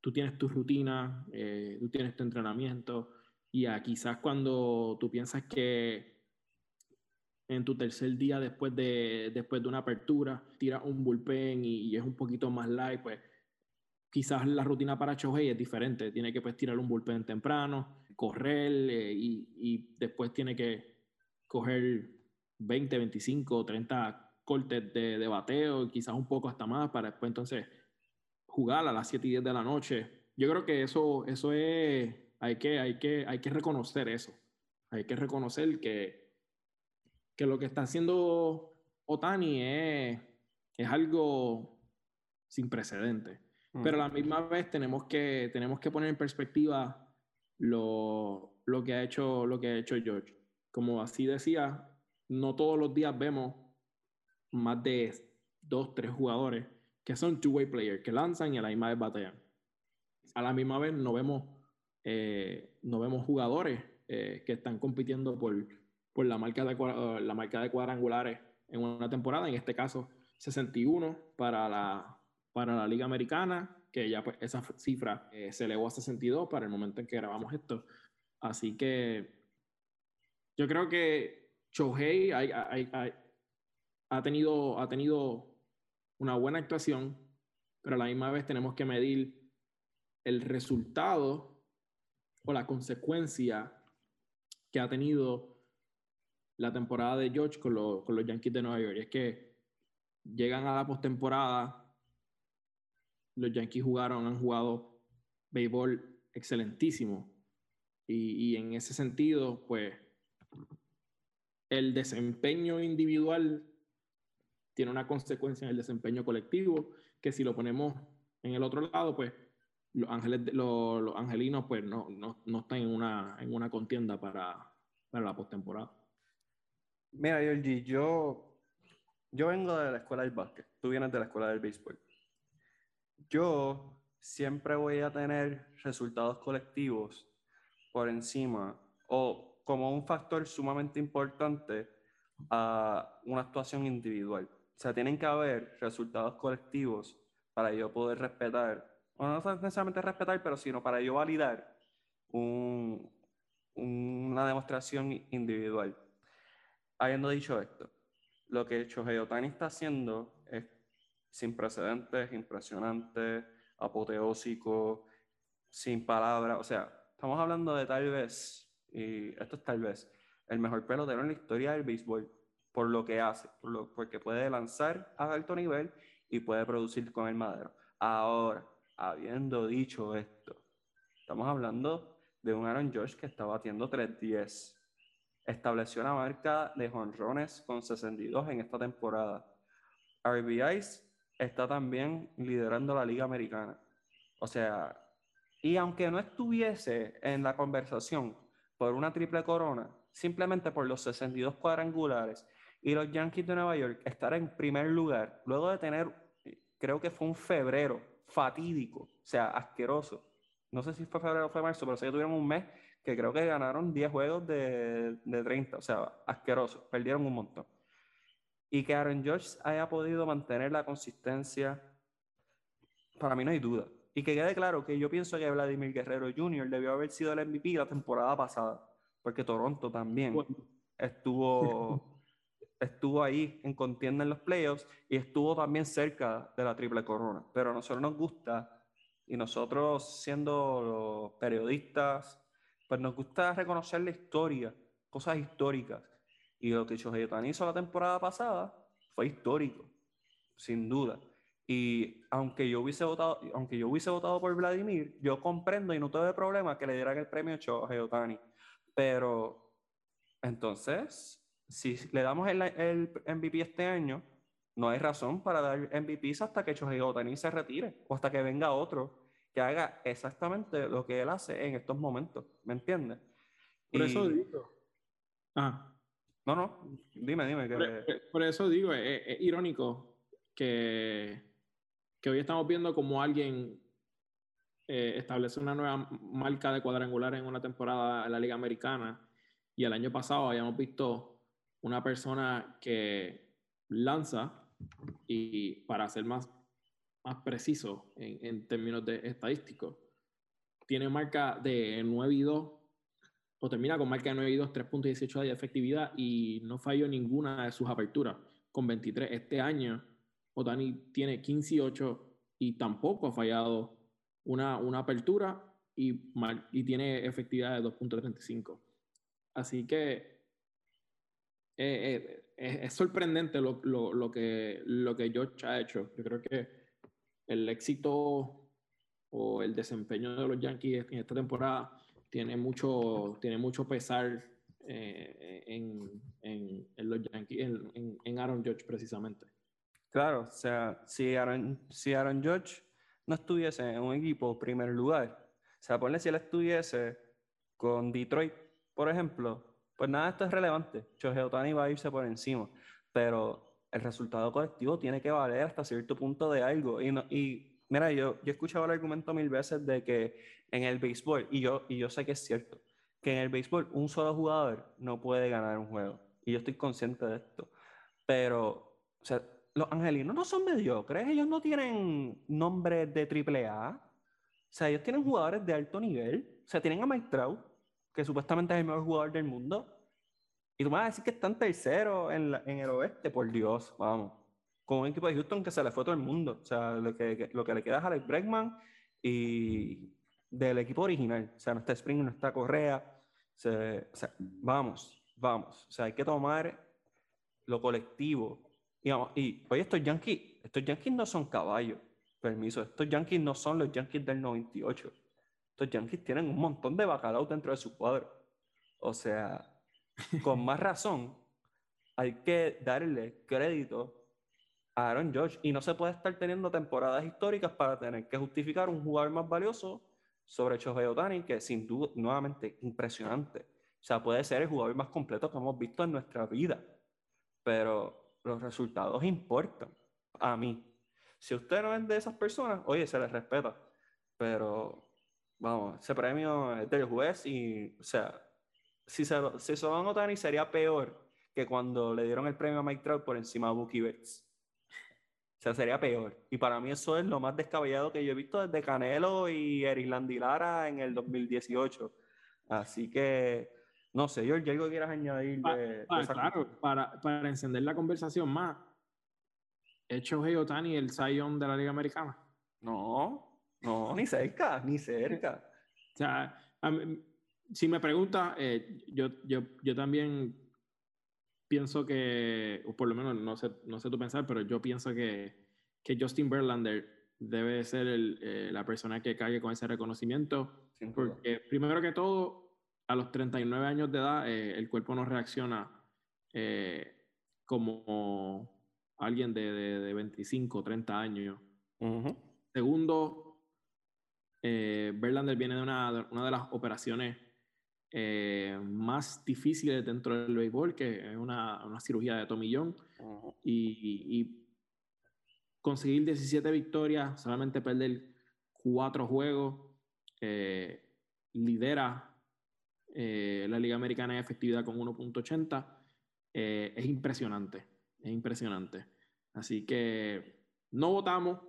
tú tienes tu rutina, eh, tú tienes tu entrenamiento, y a quizás cuando tú piensas que en tu tercer día después de, después de una apertura, tiras un bullpen y, es un poquito más light, pues quizás la rutina para Chohei es diferente. Tiene que pues, tirar un bullpen temprano, correr eh, y, y, después tiene que coger 20, 25, 30 cortes de, de bateo, quizás un poco hasta más, para después entonces jugar a las 7 y 10 de la noche. Yo creo que eso, eso es, hay que, hay, que, hay que reconocer eso. Hay que reconocer que, que lo que está haciendo Otani es, es algo sin precedente. Mm. Pero a la misma vez tenemos que, tenemos que poner en perspectiva lo, lo, que ha hecho, lo que ha hecho George. Como así decía, no todos los días vemos más de dos, tres jugadores que son two-way players, que lanzan y a la misma vez batean. A la misma vez no vemos, eh, no vemos jugadores eh, que están compitiendo por, por la, marca de, la marca de cuadrangulares en una temporada, en este caso 61 para la, para la Liga Americana, que ya pues esa cifra eh, se elevó a 62 para el momento en que grabamos esto. Así que yo creo que Shohei hay, hay, hay, ha tenido, ha tenido una buena actuación, pero a la misma vez tenemos que medir el resultado o la consecuencia que ha tenido la temporada de George con, con los Yankees de Nueva York. Y es que llegan a la postemporada, los Yankees jugaron, han jugado béisbol excelentísimo. Y, y en ese sentido, pues, el desempeño individual tiene una consecuencia en el desempeño colectivo, que si lo ponemos en el otro lado, pues los, ángeles, los, los angelinos pues no, no, no, están en una, en una contienda para, para la postemporada. Mira, Georgie, yo, yo vengo de la escuela del básquet, tú vienes de la escuela del béisbol. Yo siempre voy a tener resultados colectivos por encima o como un factor sumamente importante a una actuación individual. O sea, tienen que haber resultados colectivos para yo poder respetar, o no necesariamente respetar, pero sino para yo validar un, una demostración individual. Habiendo dicho esto, lo que Shohei Otani está haciendo es sin precedentes, impresionante, apoteósico, sin palabras. O sea, estamos hablando de tal vez, y esto es tal vez, el mejor pelotero en la historia del béisbol por lo que hace, porque puede lanzar a alto nivel y puede producir con el madero. Ahora, habiendo dicho esto, estamos hablando de un Aaron Josh que está batiendo 3-10. Estableció una marca de jonrones con 62 en esta temporada. RBIs está también liderando la Liga Americana. O sea, y aunque no estuviese en la conversación por una triple corona, simplemente por los 62 cuadrangulares y los Yankees de Nueva York estar en primer lugar, luego de tener, creo que fue un febrero fatídico, o sea, asqueroso. No sé si fue febrero o fue marzo, pero sé que tuvieron un mes que creo que ganaron 10 juegos de, de 30, o sea, asqueroso, perdieron un montón. Y que Aaron George haya podido mantener la consistencia, para mí no hay duda. Y que quede claro que yo pienso que Vladimir Guerrero Jr. debió haber sido el MVP la temporada pasada, porque Toronto también estuvo [LAUGHS] estuvo ahí en contienda en los playoffs y estuvo también cerca de la triple corona. Pero a nosotros nos gusta Y nosotros, siendo los periodistas, pues nos gusta reconocer la historia, cosas históricas. Y lo que Shohei hizo la temporada pasada fue histórico, sin duda. Y aunque yo hubiese votado, aunque yo hubiese votado por Vladimir, yo comprendo y no tuve problema que le dieran el premio a Shohei. Pero entonces, si le damos el, el MVP este año, no hay razón para dar MVPs hasta que Shohei Otani se retire o hasta que venga otro que haga exactamente lo que él hace en estos momentos. ¿Me entiendes? Por eso digo. Ah. No, no, dime, dime. Que... Por, eso digo, es, irónico que, que, hoy estamos viendo como alguien eh, establece una nueva marca de cuadrangular en una temporada en la Liga Americana y el año pasado habíamos visto una persona que lanza y para ser más, más preciso en, en términos de estadísticos, tiene marca de 9 y 2 o termina con marca de 9 y 2, 3.18 de efectividad y no falló ninguna de sus aperturas con 23. Este año, Otani tiene 15 y 8 y tampoco ha fallado una, una apertura y, y tiene efectividad de 2.35. Así que eh, eh, es, sorprendente lo, lo, lo, que, lo que George ha hecho. Yo creo que el éxito o el desempeño de los Yankees en esta temporada tiene mucho, tiene mucho pesar eh, en, en, en, los Yankees, en, en, Aaron George precisamente. Claro, o sea, si Aaron, si Aaron George no estuviese en un equipo primer lugar, o sea, ponle si él estuviese con Detroit, por ejemplo, pues nada, esto es relevante. Shohei va a irse por encima, pero el resultado colectivo tiene que valer hasta cierto punto de algo. Y, y mira, yo, yo he escuchado el argumento mil veces de que en el béisbol, y yo, y yo sé que es cierto, que en el béisbol un solo jugador no puede ganar un juego. Y yo estoy consciente de esto. Pero, o sea, los angelinos no son mediocres, ellos no tienen nombres de triple A. O sea, ellos tienen jugadores de alto nivel. O sea, tienen a Mike Trout, que supuestamente es el mejor jugador del mundo, y tú me vas a decir que están tercero en, en el oeste, por Dios, vamos. Con un equipo de Houston que se le fue todo el mundo. O sea, lo que, lo que le queda es Alex Bregman y del equipo original. O sea, no está Spring, no está Correa. o sea, vamos, vamos. O sea, hay que tomar lo colectivo. Y, vamos, y oye, estos Yankees, estos Yankees no son caballos. Permiso, estos Yankees no son los Yankees del 98. Estos Yankees tienen un montón de bacalao dentro de su cuadro. O sea, con más razón, hay que darle crédito a Aaron George. Y no se puede estar teniendo temporadas históricas para tener que justificar un jugador más valioso sobre Shohei Otani, que sin duda, nuevamente, impresionante. O sea, puede ser el jugador más completo que hemos visto en nuestra vida. Pero los resultados importan a mí. Si usted no es de esas personas, oye, se les respeta. Pero Vamos, ese premio es del juez y, o sea, si se, si se lo dan sería peor que cuando le dieron el premio a Mike Trout por encima de Bucky Betts. O sea, sería peor. Y para mí eso es lo más descabellado que yo he visto desde Canelo y Eric Landilara en el 2018. Así que, no sé, George, ¿algo quieras añadir? De, claro, para, para, encender la conversación más, ¿hecho Hey Otani el Zion de la Liga Americana? No, no, ni cerca, ni cerca. O sea, si me pregunta, eh, yo, yo, yo también pienso que, o por lo menos no sé, no sé tú pensar, pero yo pienso que, que Justin Verlander debe ser el, eh, la persona que caiga con ese reconocimiento. porque primero que todo, a los 39 años de edad, eh, el cuerpo no reacciona como alguien de, de, de 25, 30 años. Segundo, eh, Verlander viene de una, una, de las operaciones eh, más difíciles dentro del béisbol, que es una, una cirugía de tomillón. y, y, conseguir 17 victorias, solamente perder 4 juegos, eh, lidera eh, la Liga Americana en efectividad con 1.80. es impresionante, es impresionante. Así que no votamos,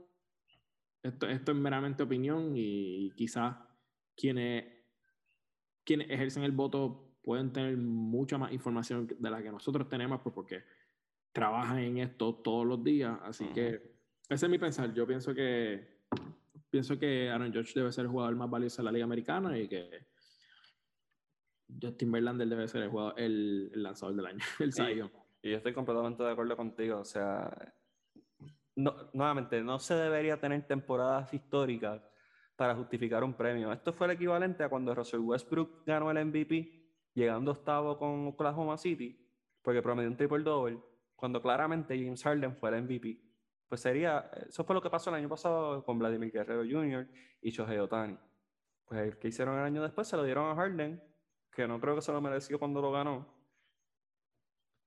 esto, esto es meramente opinión y, quizás quienes, quienes ejercen el voto pueden tener mucha más información de la que nosotros tenemos pues, porque trabajan en esto todos los días. Así que ese es mi pensar. Yo pienso que pienso que Aaron George debe ser el jugador más valioso de la Liga Americana y que Justin Verlander debe ser el, jugador, el, lanzador del año, [LAUGHS] el Y, yo estoy completamente de acuerdo contigo. O sea, nuevamente, no se debería tener temporadas históricas para justificar un premio. Esto fue el equivalente a cuando Russell Westbrook ganó el MVP, llegando octavo con Oklahoma City, porque promedió un triple double, cuando claramente James Harden fue el MVP. Pues sería, eso fue lo que pasó el año pasado con Vladimir Guerrero Jr. y Shohei Otani. Pues el que hicieron el año después se lo dieron a Harden, que no creo que se lo mereció cuando lo ganó.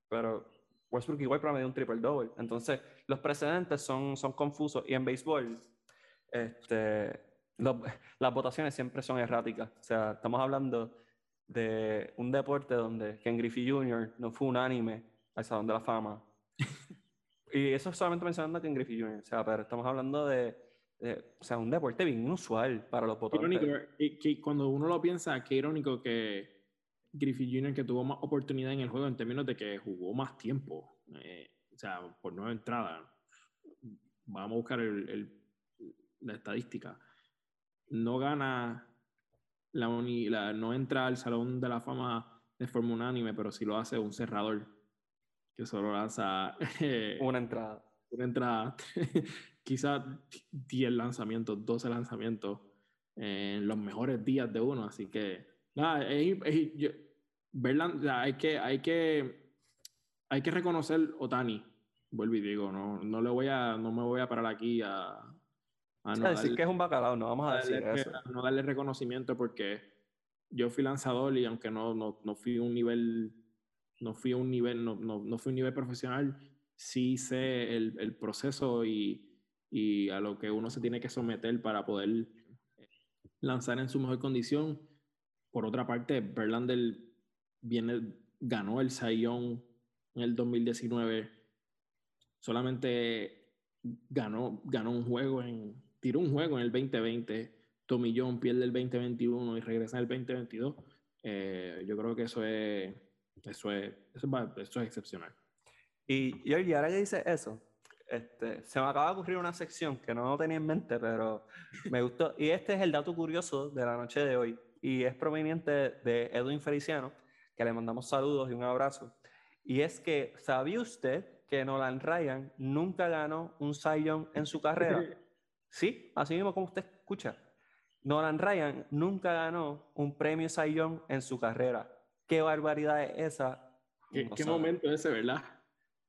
Pero Westbrook igual promedió un triple double. Entonces, los precedentes son, son confusos. Y en béisbol, este, las votaciones siempre son erráticas. O sea, estamos hablando de un deporte donde Ken Griffey Jr. no fue unánime al Salón de la Fama. [LAUGHS] y eso solamente mencionando a Ken Griffey Jr. O sea, pero estamos hablando de, o sea, un deporte bien inusual para los votantes. Irónico, que cuando uno lo piensa, qué irónico que Griffith Jr. que tuvo más oportunidad en el juego en términos de que jugó más tiempo. Eh, sea, por nueva entrada. Vamos a buscar el, la estadística. No gana la, la, no entra al Salón de la Fama de forma unánime, pero sí lo hace un cerrador que solo lanza una entrada. Una entrada. [LAUGHS] Quizás 10 lanzamientos, 12 lanzamientos en los mejores días de uno. Así que nada, hay que, hay que, hay que reconocer Otani. Vuelvo y digo, no, no le voy a, no me voy a parar aquí a, a no decir que es un bacalao, no vamos a, decir eso. [LAUGHS] no darle reconocimiento porque yo fui lanzador y aunque no, no, no fui un nivel, no fui un nivel, no, no, no fui un nivel profesional, sí sé el, el proceso y, y a lo que uno se tiene que someter para poder lanzar en su mejor condición por otra parte, Verlander viene, ganó el Sayón en el 2019. Solamente ganó, ganó un juego en, tiró un juego en el 2020. Tomillón pierde el 2021 y regresa en el 2022. Eh, yo creo que eso es, eso es, eso es, excepcional. Y, y ahora que dice eso, este, se me acaba de ocurrir una sección que no tenía en mente, pero me gustó. Y este es el dato curioso de la noche de hoy y es proveniente de Edwin Feliciano, que le mandamos saludos y un abrazo. Y es que, ¿sabía usted que Nolan Ryan nunca ganó un Cy Young en su carrera? [LAUGHS] Sí, así mismo como usted escucha. Nolan Ryan nunca ganó un premio Cy Young en su carrera. ¿Qué barbaridad es esa? ¿Qué, ¿qué momento ese, verdad?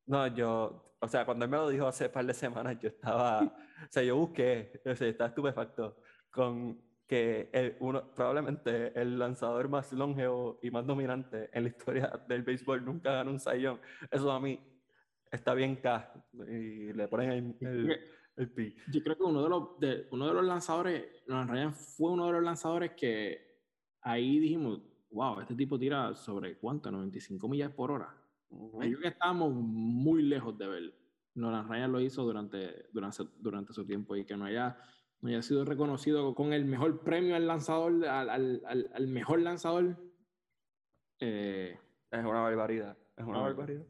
No, yo, o sea, cuando él me lo dijo hace un par de semanas, yo estaba, [LAUGHS] o sea, yo busqué, o sea, estaba estupefacto con que el, uno, probablemente el lanzador más longevo y más dominante en la historia del béisbol nunca ganó un sayón. Eso a mí está bien K y le ponen el, el, pi. Yo creo que uno de los, de, uno de los lanzadores, Ryan fue uno de los lanzadores que ahí dijimos, wow, este tipo tira sobre cuánto, 95 millas por hora. Uh que estábamos muy lejos de ver. Nolan Ryan lo hizo durante, durante, durante su tiempo y que no haya no haya sido reconocido con el mejor premio al lanzador, al, al, al, mejor lanzador. Eh, es una barbaridad. Es una barbaridad.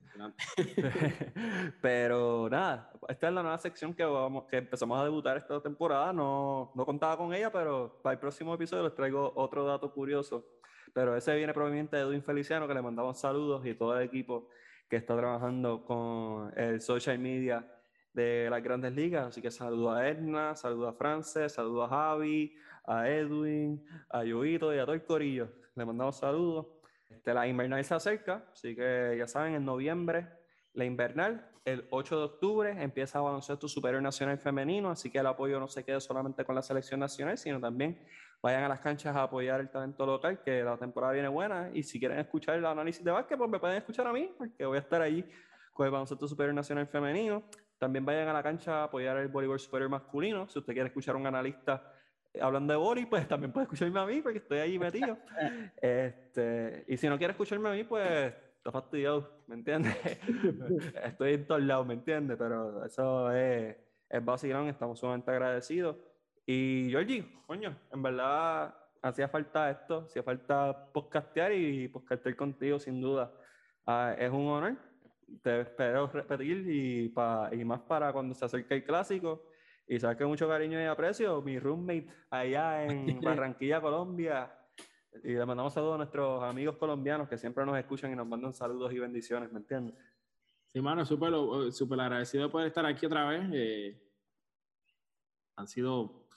[LAUGHS] Pero nada, esta es la nueva sección que, vamos, que empezamos a debutar esta temporada. No, no contaba con ella, pero para el próximo episodio les traigo otro dato curioso. Pero ese viene proveniente de Edwin Feliciano, que le mandamos saludos y todo el equipo que está trabajando con el social media de las grandes ligas. Así que saludo a Edna, saludo a Frances, saludo a Javi, a Edwin, a Yoito y a todo el corillo. Le mandamos saludos. Este, la invernal se acerca, así que ya saben, en noviembre la invernal, el 8 de octubre empieza a baloncesto superior nacional femenino, así que el apoyo no se quede solamente con la selección nacional, sino también vayan a las canchas a apoyar el talento local, que la temporada viene buena, y si quieren escuchar el análisis de básquet, pues me pueden escuchar a mí, porque voy a estar allí con el baloncesto superior nacional femenino. También vayan a la cancha a apoyar el voleibol superior masculino. Si usted quiere escuchar a un analista hablando de voleibol, pues también puede escucharme a mí, porque estoy ahí metido. [LAUGHS] este, y si no quiere escucharme a mí, pues está fastidiado, ¿me entiendes? [LAUGHS] estoy en todos lados, ¿me entiendes? Pero eso es, es vacilón, estamos sumamente agradecidos. Y Georgie, coño, en verdad hacía falta esto, hacía falta podcastear y podcastear contigo, sin duda. Ah, es un honor te espero repetir y, pa, y más para cuando se acerque el clásico. Y sabes que mucho cariño y aprecio, mi roommate allá en [LAUGHS] Barranquilla, Colombia. Y le mandamos saludos a nuestros amigos colombianos que siempre nos escuchan y nos mandan saludos y bendiciones, ¿me entiendes? Sí, mano, súper super agradecido de poder estar aquí otra vez. Eh, han sido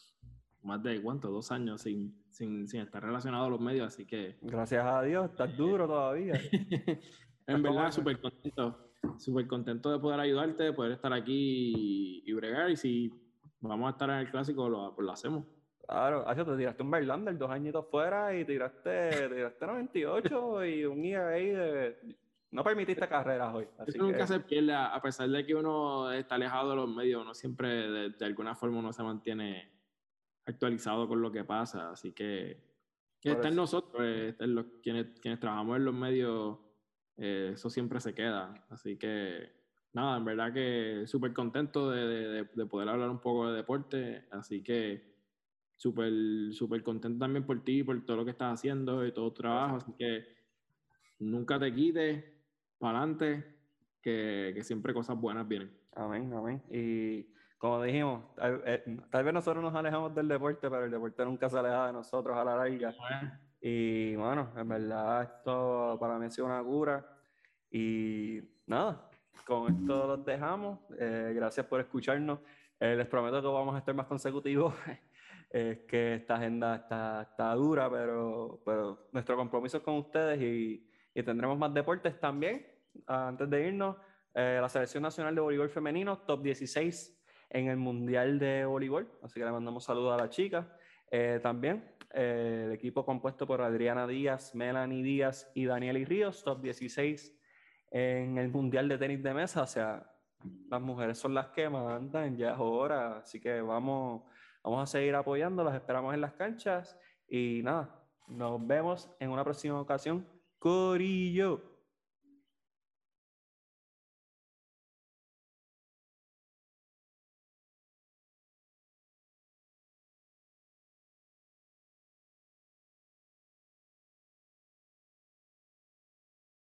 más de, ¿cuánto? Dos años sin, sin, sin, estar relacionado a los medios, así que... Gracias a Dios, estás duro todavía. [LAUGHS] en verdad, súper contento. Súper contento de poder ayudarte, de poder estar aquí y, bregar. Y si vamos a estar en el clásico, lo, pues lo hacemos. Claro, te tiraste un Verlander dos añitos fuera y tiraste, tiraste 98 y un ERA de... No permitiste carreras hoy. Así Eso nunca se pierde, a pesar de que uno está alejado de los medios, uno siempre, de, alguna forma, uno se mantiene actualizado con lo que pasa. Así que está en nosotros, eh, está en los, quienes, quienes trabajamos en los medios, eh, eso siempre se queda. Así que, nada, en verdad que súper contento de, de, de poder hablar un poco de deporte. Así que súper, súper contento también por ti, por todo lo que estás haciendo y todo tu trabajo. Así que nunca te quites, para adelante, que, que, siempre cosas buenas vienen. Amén, amén. Y como dijimos, eh, tal, vez nosotros nos alejamos del deporte, pero el deporte nunca se aleja de nosotros a la larga. Y bueno, en verdad esto para mí ha sido una cura. Y nada, con esto los dejamos. Eh, gracias por escucharnos. Eh, les prometo que vamos a estar más consecutivos [LAUGHS] es que esta agenda está, está dura, pero, pero nuestro compromiso es con ustedes y, y tendremos más deportes también. Antes de irnos, eh, la Selección Nacional de Voleibol Femenino, top 16 en el Mundial de Voleibol, así que le mandamos saludos a la chica. Eh, también eh, el equipo compuesto por Adriana Díaz, Melanie Díaz y Daniel Ríos, top 16 en el Mundial de Tenis de Mesa, o sea, las mujeres son las que mandan, ya es hora, así que vamos Vamos a seguir apoyando, los esperamos en las canchas y nada, nos vemos en una próxima ocasión. Corillo.